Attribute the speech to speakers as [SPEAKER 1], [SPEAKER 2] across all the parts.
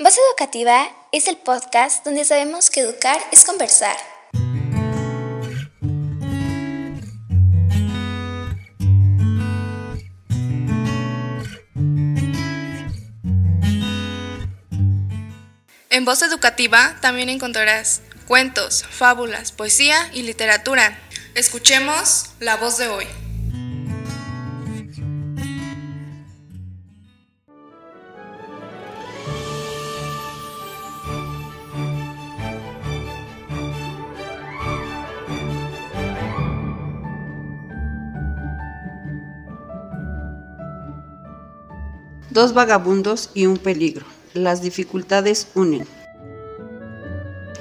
[SPEAKER 1] Voz Educativa es el podcast donde sabemos que educar es conversar.
[SPEAKER 2] En Voz Educativa también encontrarás cuentos, fábulas, poesía y literatura. Escuchemos la voz de hoy.
[SPEAKER 3] Dos vagabundos y un peligro. Las dificultades unen.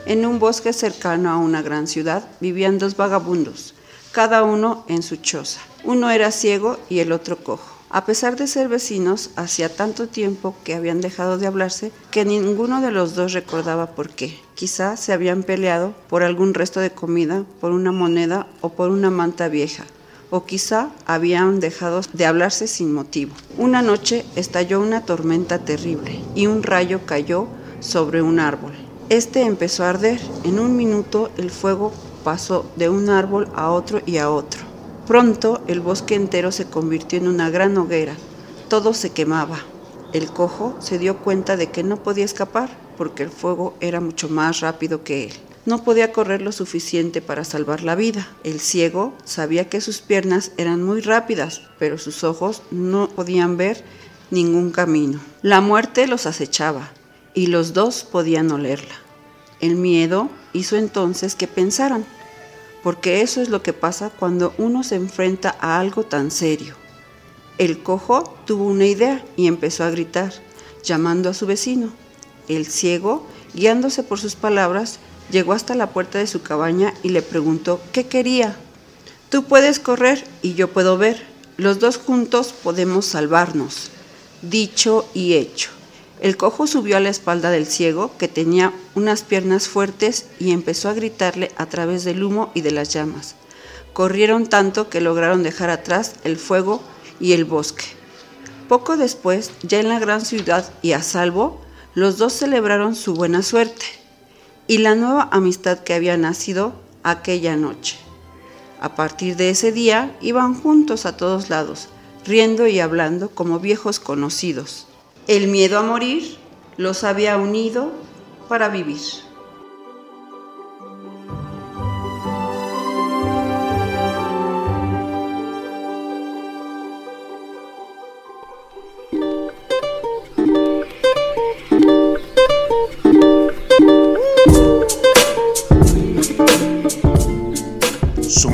[SPEAKER 3] En un bosque cercano a una gran ciudad vivían dos vagabundos, cada uno en su choza. Uno era ciego y el otro cojo. A pesar de ser vecinos, hacía tanto tiempo que habían dejado de hablarse que ninguno de los dos recordaba por qué. Quizá se habían peleado por algún resto de comida, por una moneda o por una manta vieja o quizá habían dejado de hablarse sin motivo. Una noche estalló una tormenta terrible y un rayo cayó sobre un árbol. Este empezó a arder. En un minuto el fuego pasó de un árbol a otro y a otro. Pronto el bosque entero se convirtió en una gran hoguera. Todo se quemaba. El cojo se dio cuenta de que no podía escapar porque el fuego era mucho más rápido que él no podía correr lo suficiente para salvar la vida. El ciego sabía que sus piernas eran muy rápidas, pero sus ojos no podían ver ningún camino. La muerte los acechaba y los dos podían olerla. El miedo hizo entonces que pensaran, porque eso es lo que pasa cuando uno se enfrenta a algo tan serio. El cojo tuvo una idea y empezó a gritar, llamando a su vecino. El ciego, guiándose por sus palabras, llegó hasta la puerta de su cabaña y le preguntó qué quería. Tú puedes correr y yo puedo ver. Los dos juntos podemos salvarnos. Dicho y hecho. El cojo subió a la espalda del ciego, que tenía unas piernas fuertes, y empezó a gritarle a través del humo y de las llamas. Corrieron tanto que lograron dejar atrás el fuego y el bosque. Poco después, ya en la gran ciudad y a salvo, los dos celebraron su buena suerte y la nueva amistad que había nacido aquella noche. A partir de ese día iban juntos a todos lados, riendo y hablando como viejos conocidos. El miedo a morir los había unido para vivir.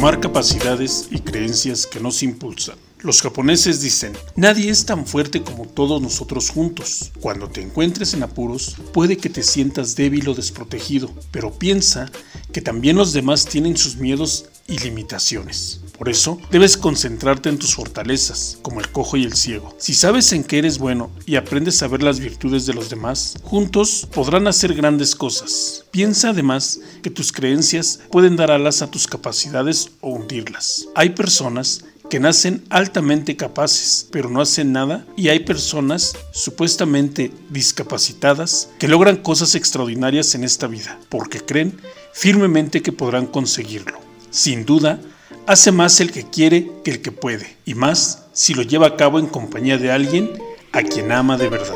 [SPEAKER 4] Sumar capacidades y creencias que nos impulsan. Los japoneses dicen, nadie es tan fuerte como todos nosotros juntos. Cuando te encuentres en apuros, puede que te sientas débil o desprotegido, pero piensa que también los demás tienen sus miedos y limitaciones. Por eso, debes concentrarte en tus fortalezas, como el cojo y el ciego. Si sabes en qué eres bueno y aprendes a ver las virtudes de los demás, juntos podrán hacer grandes cosas. Piensa además que tus creencias pueden dar alas a tus capacidades o hundirlas. Hay personas que nacen altamente capaces, pero no hacen nada, y hay personas supuestamente discapacitadas que logran cosas extraordinarias en esta vida, porque creen firmemente que podrán conseguirlo. Sin duda, hace más el que quiere que el que puede, y más si lo lleva a cabo en compañía de alguien a quien ama de verdad.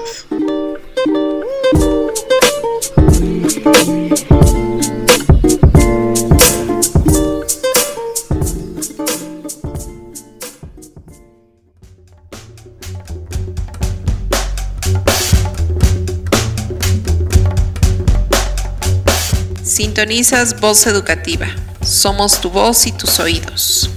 [SPEAKER 2] Sintonizas Voz Educativa. Somos tu voz y tus oídos.